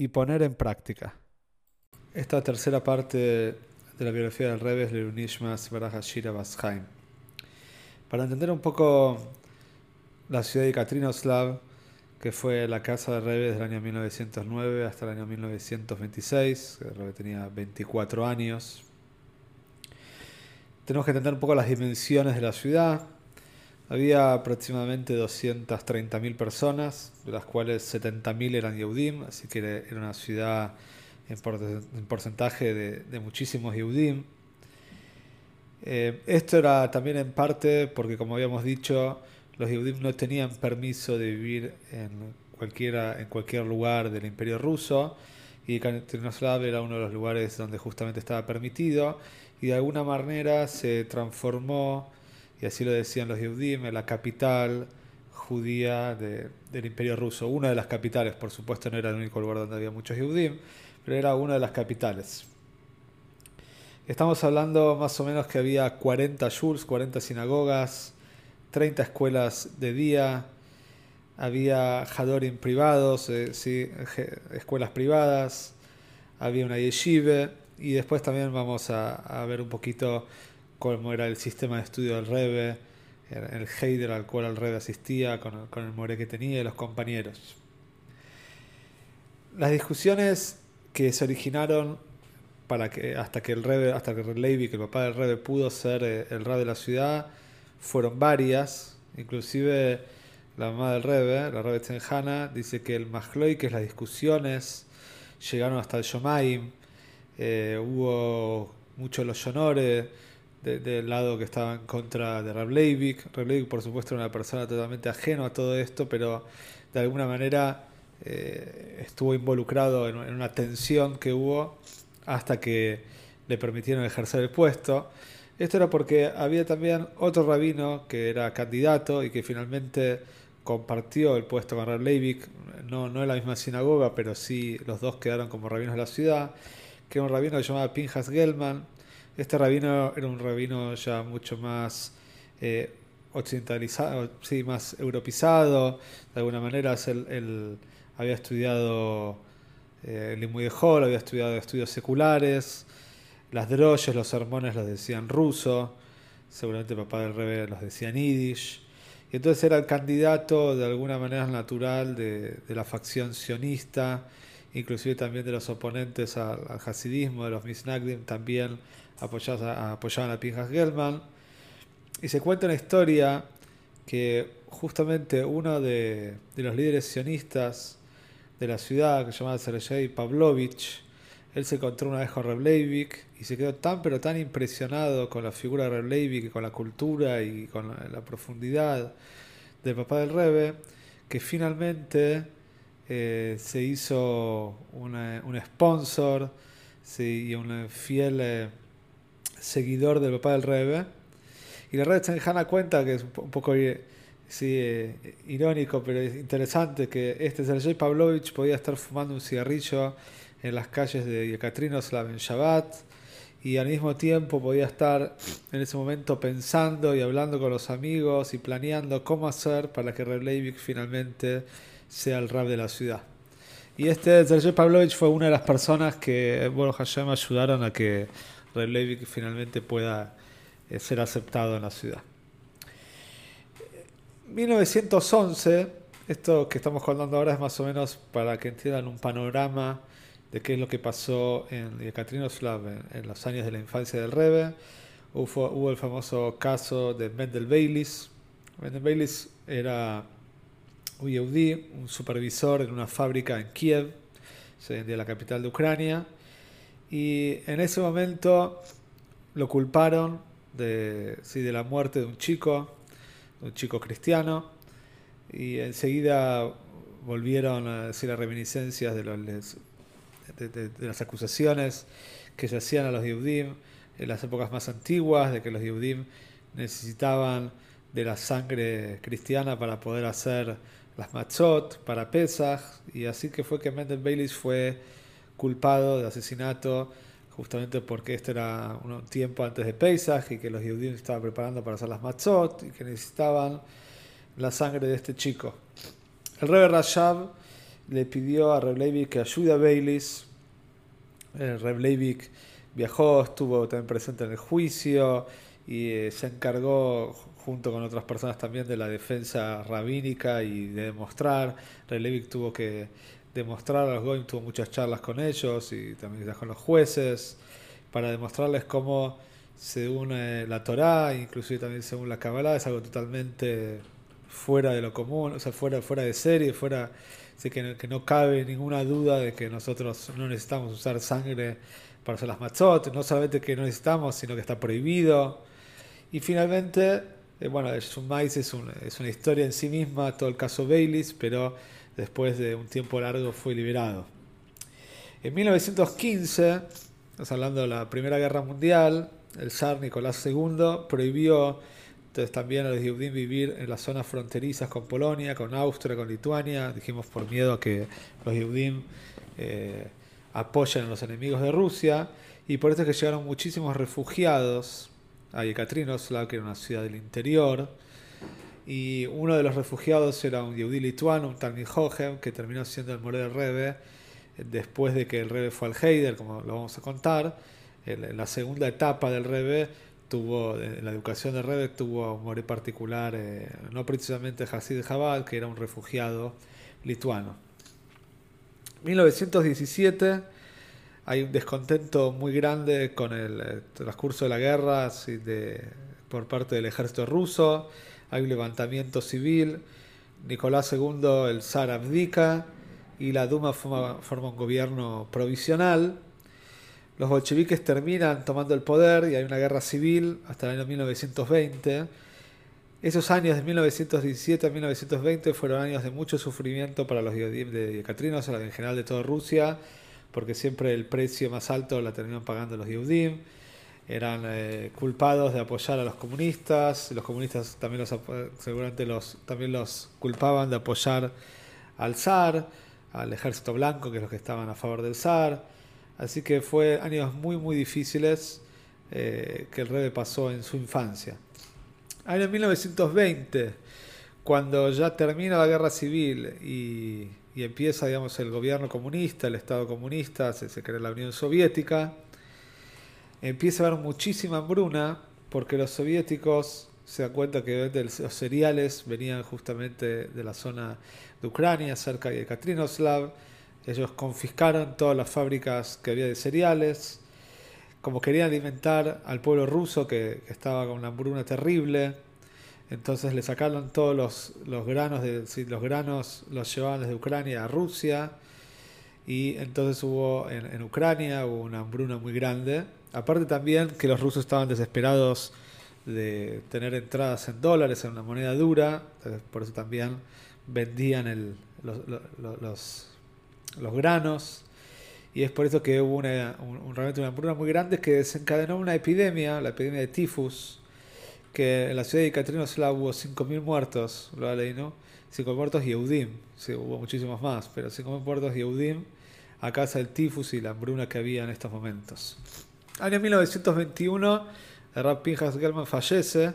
y poner en práctica. Esta tercera parte de la biografía del Rebbe es Lerunishmas Barajashira Basheim. Para entender un poco la ciudad de Katrinoslav, que fue la casa del Rebbe desde el año 1909 hasta el año 1926, el Rebbe tenía 24 años. Tenemos que entender un poco las dimensiones de la ciudad, había aproximadamente 230.000 personas, de las cuales 70.000 eran Yehudim, así que era una ciudad en porcentaje de, muchísimos Yehudim. Eh, esto era también en parte porque, como habíamos dicho, los Yehudim no tenían permiso de vivir en, cualquiera, en cualquier lugar del Imperio Ruso y Trinoslav era uno de los lugares donde justamente estaba permitido y de alguna manera se transformó y así lo decían los Yehudim, la capital judía del Imperio Ruso. Una de las capitales, por supuesto, no era el único lugar donde había muchos Yehudim, pero era una de las capitales. Estamos hablando más o menos que había 40 shuls, 40 sinagogas, 30 escuelas de día, había hadorim privados, eh, escuelas privadas, había una yeshive y después también vamos a ver un poquito cómo era el sistema de estudio del Rebe, el Heider al cual el Rebe asistía, con el, more que tenía y los compañeros. Las discusiones que se originaron para que, hasta que el Rebe, hasta que el Levi, que el papá del Rebe, pudo ser eh, el Rebe de la ciudad, fueron varias, inclusive la mamá del Rebe, la Rebe Tzenjana, dice que el Mahloy, que es las discusiones, llegaron hasta el Shomaim, eh, hubo muchos los honores del lado que estaba en contra de Rab Leivik. Rab por supuesto, era una persona totalmente ajena a todo esto, pero de alguna manera eh, estuvo involucrado en, una tensión que hubo hasta que le permitieron ejercer el puesto. Esto era porque había también otro rabino que era candidato y que finalmente compartió el puesto con Rab Leivik, no, no en la misma sinagoga, pero sí los dos quedaron como rabinos de la ciudad, que era un rabino que se llamaba Pinjas Gelman, este rabino era un rabino ya mucho más eh, occidentalizado, sí, más europizado. De alguna manera, él, había estudiado eh, el Limuy había estudiado estudios seculares. Las droyes, los sermones los decían ruso. Seguramente papá del rebe los decía yiddish. Y entonces era el candidato de alguna manera natural de, la facción sionista, inclusive también de los oponentes al, al hasidismo, de los misnagdim, también apoyaban a Pinjas Gelman. Y se cuenta una historia que justamente uno de, los líderes sionistas de la ciudad, que se llamaba Sergei Pavlovich, él se encontró una vez con Reb Leivik y se quedó tan pero tan impresionado con la figura de Reb Leivik y con la cultura y con la, profundidad del papá del Rebe, que finalmente eh, se hizo un sponsor y un fiel eh, seguidor del papá del Rebe. Y la Rebbe Zenjana cuenta que es un poco eh, sí, eh, irónico, pero interesante, que este Sergei Pavlovich podía estar fumando un cigarrillo en las calles de Yekaterinoslav en Shabbat y al mismo tiempo podía estar en ese momento pensando y hablando con los amigos y planeando cómo hacer para que Reb Leivik finalmente sea el rab de la ciudad. Y este Sergei Pavlovich fue una de las personas que, bueno, Hashem ayudaron a que Reb finalmente pueda eh, ser aceptado en la ciudad. 1911, esto que estamos contando ahora es más o menos para que entiendan un panorama de qué es lo que pasó en Yekaterinoslav en, en los años de la infancia del Rebe. Hubo, el famoso caso de Mendel Baylis. Mendel Baylis era un un supervisor en una fábrica en Kiev, en la capital de Ucrania, y en ese momento lo culparon de, sí, de la muerte de un chico, un chico cristiano, y enseguida volvieron a decir las reminiscencias de los, de, las acusaciones que se hacían a los Yehudim en las épocas más antiguas, de que los Yehudim necesitaban de la sangre cristiana para poder hacer las matzot, para Pesach, y así que fue que Mendel Baylis fue culpado de asesinato justamente porque este era un tiempo antes de Pesach y que los Yehudim estaban preparando para hacer las matzot y que necesitaban la sangre de este chico. El rey Rashab le pidió a Reb que ayude a Baylis. El Leivik viajó, estuvo también presente en el juicio y eh, se encargó junto con otras personas también de la defensa rabínica y de demostrar. Reb Leivik tuvo que demostrar a los Goim, tuvo muchas charlas con ellos y también con los jueces para demostrarles cómo según la Torá, inclusive también según la Kabbalah, es algo totalmente fuera de lo común, o sea, fuera, fuera de serie, fuera que no, que no cabe ninguna duda de que nosotros no necesitamos usar sangre para hacer las matzot, no solamente que no necesitamos, sino que está prohibido. Y finalmente, eh, bueno, es un es, una historia en sí misma, todo el caso Baylis, pero después de un tiempo largo fue liberado. En 1915, estamos hablando de la Primera Guerra Mundial, el zar Nicolás II prohibió entonces también a los Yehudim vivir en las zonas fronterizas con Polonia, con Austria, con Lituania, dijimos por miedo a que los Yehudim eh, apoyen a los enemigos de Rusia, y por eso es que llegaron muchísimos refugiados. A Yekaterinoslav, que era una ciudad del interior, y uno de los refugiados era un Yehudí lituano, un Talmid Hohem, que terminó siendo el Moré del Rebe, después de que el Rebe fue al Heider, como lo vamos a contar, en la segunda etapa del Rebe, tuvo, en la educación de Rebbe tuvo un more particular, eh, no precisamente Hasid Jabal, que era un refugiado lituano. 1917 hay un descontento muy grande con el, transcurso de la guerra de, por parte del ejército ruso, hay un levantamiento civil, Nicolás II, el zar abdica y la Duma forma un gobierno provisional los bolcheviques terminan tomando el poder y hay una guerra civil hasta el año 1920. Esos años de 1917 a 1920 fueron años de mucho sufrimiento para los de Yekatrinos, en general de toda Rusia, porque siempre el precio más alto la terminaban pagando los Yehudim. Eran eh, culpados de apoyar a los comunistas, los comunistas también los, seguramente los, también los culpaban de apoyar al zar, al ejército blanco, que es los que estaban a favor del zar. Así que fue años muy, muy difíciles eh, que el rey pasó en su infancia. Año 1920, cuando ya termina la guerra civil y, empieza digamos, el gobierno comunista, el Estado comunista, se, se crea la Unión Soviética, empieza a haber muchísima hambruna porque los soviéticos se dan cuenta que los cereales venían justamente de la zona de Ucrania, cerca de Katrinoslav, ellos confiscaron todas las fábricas que había de cereales. Como querían alimentar al pueblo ruso que, estaba con una hambruna terrible, entonces le sacaron todos los, los granos, de, los granos los llevaban desde Ucrania a Rusia y entonces hubo en, en, Ucrania hubo una hambruna muy grande. Aparte también que los rusos estaban desesperados de tener entradas en dólares, en una moneda dura, por eso también vendían los granos, y es por eso que hubo una, un, realmente una hambruna muy grande que desencadenó una epidemia, la epidemia de tifus, que en la ciudad de Catrinoslav hubo 5.000 muertos, lo leí, ¿no? 5.000 muertos Yehudim, sí, hubo muchísimos más, pero 5.000 muertos Yehudim a causa del tifus y la hambruna que había en estos momentos. Año 1921, el rab Pinchas Gelman fallece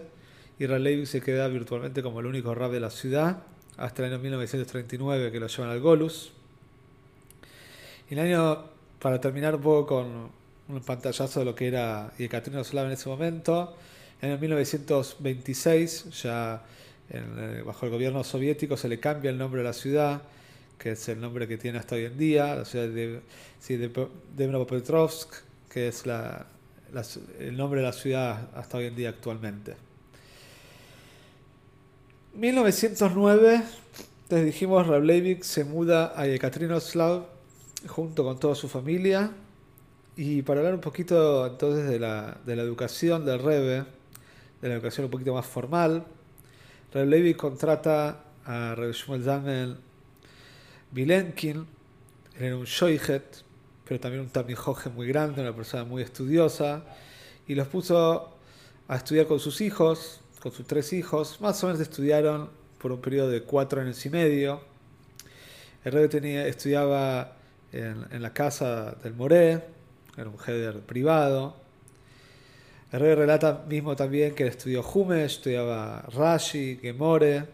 y Ralevi se queda virtualmente como el único rab de la ciudad hasta el año 1939 que lo llevan al Golus. Y el año, para terminar un poco con un pantallazo de lo que era Yekaterinoslav en ese momento, en el 1926, ya bajo el gobierno soviético, se le cambia el nombre de la ciudad, que es el nombre que tiene hasta hoy en día, la ciudad de, sí, de, que es el nombre de la ciudad hasta hoy en día actualmente. 1909, les dijimos, Rableivik se muda a Yekaterinoslav junto con toda su familia. Y para hablar un poquito entonces de la, de la educación del Rebe, de la educación un poquito más formal, Reb Levi contrata a Reb Shmuel Zalman Bilenkin, era un shoichet, pero también un tamijoje muy grande, una persona muy estudiosa, y los puso a estudiar con sus hijos, con sus tres hijos, más o menos estudiaron por un periodo de cuatro años y medio. El rey tenía, estudiaba en, la casa del Moré, era un header privado. El rey relata mismo también que estudió Humesh, estudiaba Rashi, Gemore,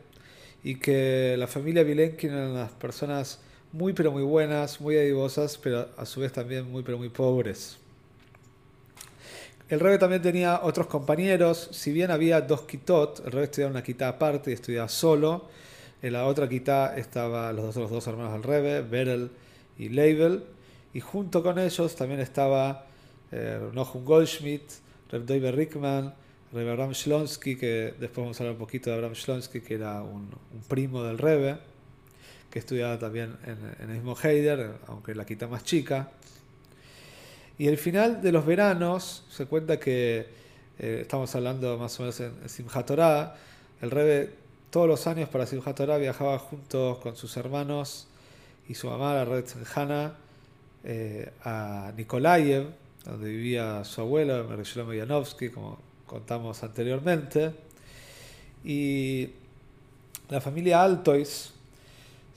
y que la familia Vilenkin eran las personas muy pero muy buenas, muy adivosas, pero a su vez también muy pero muy pobres. El Rebe también tenía otros compañeros, si bien había dos kitot, el Rebe estudiaba una quitá aparte y estudiaba solo, en la otra quitá estaban los otros dos hermanos del Rebe, Berel y Leibel, y junto con ellos también estaba eh, Goldschmidt, Reb Doiber Rickman, Reb Abraham Shlonsky, que después vamos a hablar un poquito de Abraham Shlonsky, que era un, primo del Rebe, que estudiaba también en, el mismo Heider, aunque la quita más chica. Y el final de los veranos, se cuenta que eh, estamos hablando más o menos en, Simchat Torah, el Rebe todos los años para Simchat Torah viajaba junto con sus hermanos y su mamá, la Red Hana, eh, a Nikolayev, donde vivía su abuelo, Mereshlo Yanovsky, como contamos anteriormente. Y la familia Altois,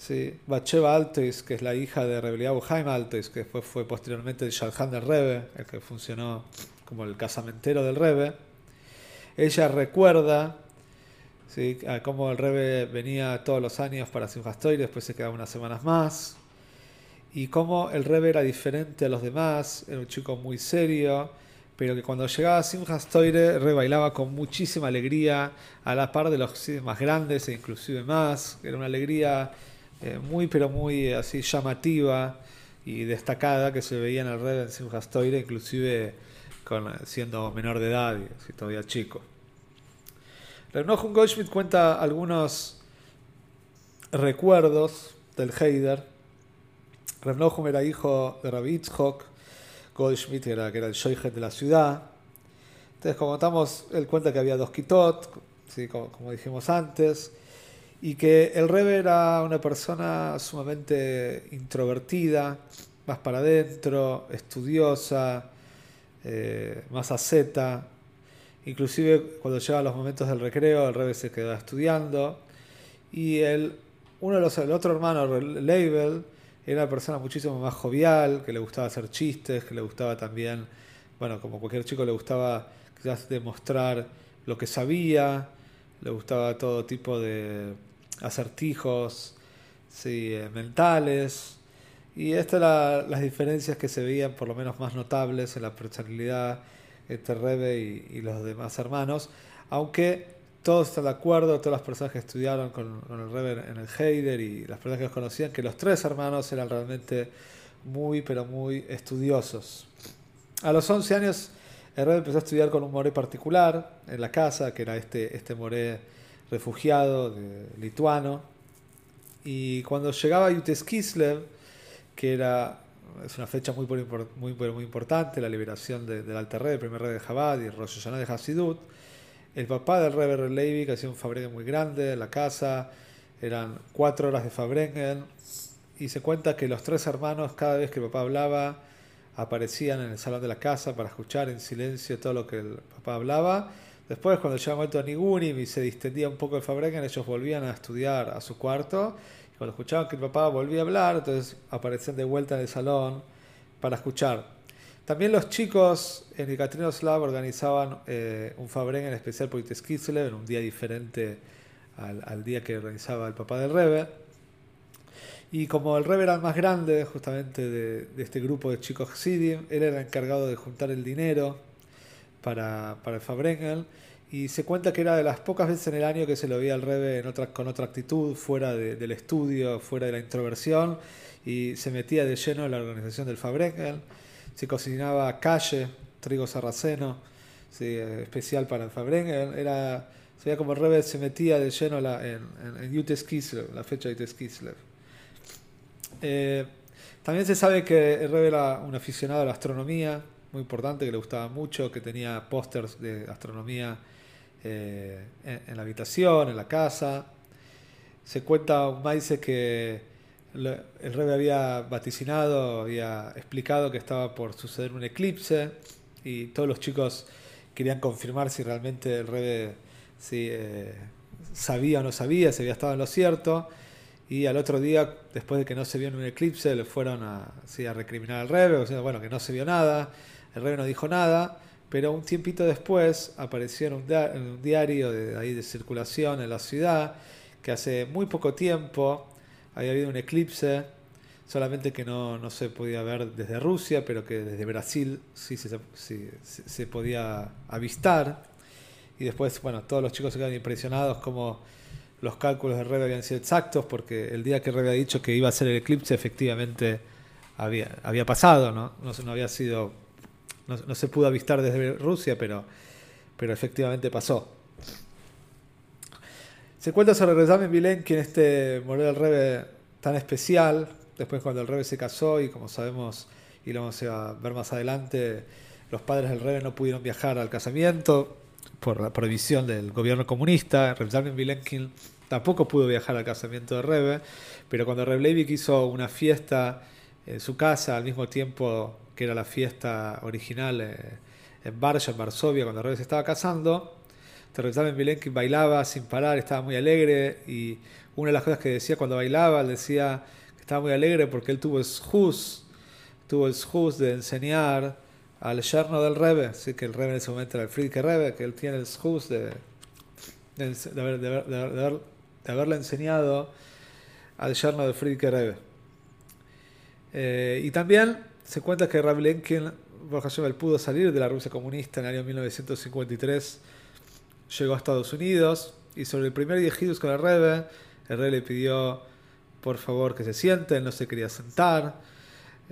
¿sí? Bacheva Altois, que es la hija de Rebeliabo Jaime Altois, que después fue posteriormente el Shadchan del Rebe, el que funcionó como el casamentero del Rebe. Ella recuerda ¿sí? cómo el Rebe venía todos los años para Simchas y después se quedaba unas semanas más. Y cómo el Rebe era diferente a los demás, era un chico muy serio, pero que cuando llegaba a Simchas Toire rebailaba con muchísima alegría, a la par de los más grandes e inclusive más. Era una alegría eh, muy, pero muy eh, así llamativa y destacada que se veía en el red en Simchas Toire, inclusive con, siendo menor de edad y todavía chico. Renohum Goldschmidt cuenta algunos recuerdos del Heider. Renohum era hijo de Rabbi Itzhok, Goldschmidt era, que era el shoijet de la ciudad. Entonces, como contamos, él cuenta que había dos kitot, ¿sí? como dijimos antes, y que el Rebe era una persona sumamente introvertida, más para adentro, estudiosa, eh, más asceta. Inclusive cuando llegaba los momentos del recreo, el Rebe se quedaba estudiando. Y el, uno de los, el otro hermano, Label, era una persona muchísimo más jovial, que le gustaba hacer chistes, que le gustaba también, bueno, como cualquier chico le gustaba quizás demostrar lo que sabía, le gustaba todo tipo de acertijos eh, mentales. Y estas las diferencias que se veían, por lo menos más notables, en la personalidad entre Rebe y, los demás hermanos. Aunque todos están de acuerdo, todas las personas que estudiaron con, el Rebe en el Heider y las personas que los conocían, que los tres hermanos eran realmente muy, pero muy estudiosos. A los 11 años, el Rebe empezó a estudiar con un moré particular en la casa, que era este, este moré refugiado lituano. Y cuando llegaba a Yuteskislev, que era es una fecha muy, muy, muy importante, la liberación del Alter Rebbe, el primer rey de Jabad y Rosh de Hasidut, el papá del Rebbe Levi, que hacía un Fabrengen muy grande en la casa, eran cuatro horas de Fabrengen, y se cuenta que los tres hermanos, cada vez que el papá hablaba, aparecían en el salón de la casa para escuchar en silencio todo lo que el papá hablaba, Después, cuando momento de Nigunim y se distendía un poco el Fabrengen, ellos volvían a estudiar a su cuarto. Cuando escuchaban que el papá volvía a hablar, entonces aparecían de vuelta en el salón para escuchar. También los chicos en el Catrino Slav organizaban eh, un Fabrengen especial por Iteskislev, en un día diferente al, día que organizaba el papá del Rebe. Y como el Rebe era el más grande justamente de, este grupo de chicos Sidim, él era encargado de juntar el dinero para, para el Fabrengel y se cuenta que era de las pocas veces en el año que se lo veía al Rebe en otra, con otra actitud, fuera del estudio, fuera de la introversión, y se metía de lleno en la organización del Fabrengel. Se cocinaba calle, trigo sarraceno, especial para el Fabrengel. Era, se veía como el Rebe se metía de lleno la, en, en, en la fecha de Yutes eh, también se sabe que el Rebe era un aficionado a la astronomía, muy importante que le gustaba mucho, que tenía pósters de astronomía eh, en, la habitación, en la casa. Se cuenta maíz que el Rebe había vaticinado, había explicado que estaba por suceder un eclipse y todos los chicos querían confirmar si realmente el si, eh, sabía o no sabía, si había estado en lo cierto. Y al otro día, después de que no se vio en un eclipse, le fueron a, a recriminar al Rebe, o bueno, que no se vio nada, el Rebe no dijo nada, pero un tiempito después apareció en un, diario de, ahí de circulación en la ciudad que hace muy poco tiempo había habido un eclipse, solamente que no, no se podía ver desde Rusia, pero que desde Brasil sí se, se podía avistar. Y después, bueno, todos los chicos se quedaron impresionados como los cálculos de Rebe habían sido exactos, porque el día que Rebe había dicho que iba a ser el eclipse, efectivamente había, había pasado, ¿no? No, no había sido, no, se pudo avistar desde Rusia, pero, pero efectivamente pasó. Se cuenta sobre Rezamen Vilén, quien este murió del Rebe tan especial, después cuando el Rebe se casó y como sabemos y lo vamos a ver más adelante, los padres del Rebe no pudieron viajar al casamiento por la prohibición del gobierno comunista. Rezamen Vilenkin tampoco pudo viajar al casamiento de Rebe, pero cuando Reb Leivik hizo una fiesta en su casa al mismo tiempo que era la fiesta original eh, en Varsovia, en Varsovia, cuando Rebe se estaba casando, Reb Vilenkin bailaba sin parar, estaba muy alegre y una de las cosas que decía cuando bailaba, decía que estaba muy alegre porque él tuvo el shus, tuvo el shus de enseñar al yerno del Rebe, así que el Rebe en ese momento era el Friedrich Rebe, que él tiene el shus de, de, haberle enseñado al yerno de Friedrich Rebe. Eh, y también se cuenta que Rabbi Lenkin, pudo salir de la Rusia comunista en el año 1953, llegó a Estados Unidos y sobre el primer Yehidus con el Rebe, el Rebe le pidió por favor que se siente, no se quería sentar,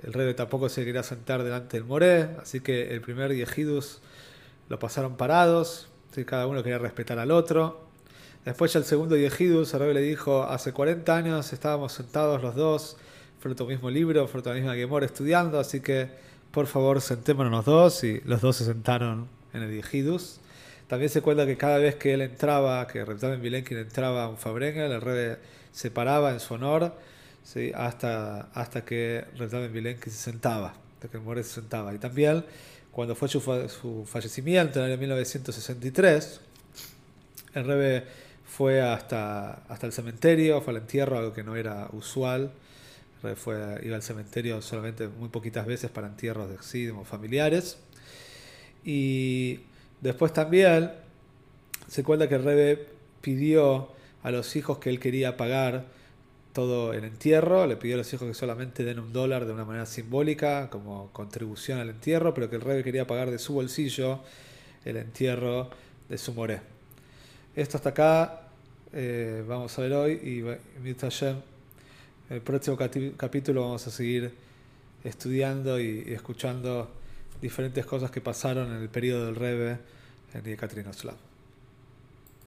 el Rebe tampoco se quería sentar delante del Moré, así que el primer Yehidus lo pasaron parados, cada uno quería respetar al otro. Después ya el segundo Yehidus, el Rebe le dijo, hace 40 años estábamos sentados los dos al mismo libro, frente a la misma Gemora estudiando, así que por favor sentémonos los dos y los dos se sentaron en el Yehidus. También se cuenta que cada vez que él entraba, que Reptamen Vilenkin entraba a un Fabrengel, el rey se paraba en su honor ¿sí? hasta, hasta que Reptamen Vilenkin se sentaba, hasta que More se sentaba. Y también cuando fue su, su fallecimiento en el año 1963, el Rebe fue hasta, hasta el cementerio, fue al entierro, algo que no era usual. Fue, iba al cementerio solamente muy poquitas veces para entierros de sí, familiares. Y Después también se cuenta que el Rebe pidió a los hijos que él quería pagar todo el entierro, le pidió a los hijos que solamente den un dólar de una manera simbólica como contribución al entierro, pero que el Rebe quería pagar de su bolsillo el entierro de su moré. Esto hasta acá eh, vamos a ver hoy y el próximo capítulo vamos a seguir estudiando y escuchando diferentes cosas que pasaron en el periodo del Rebe en Yekaterinoslav.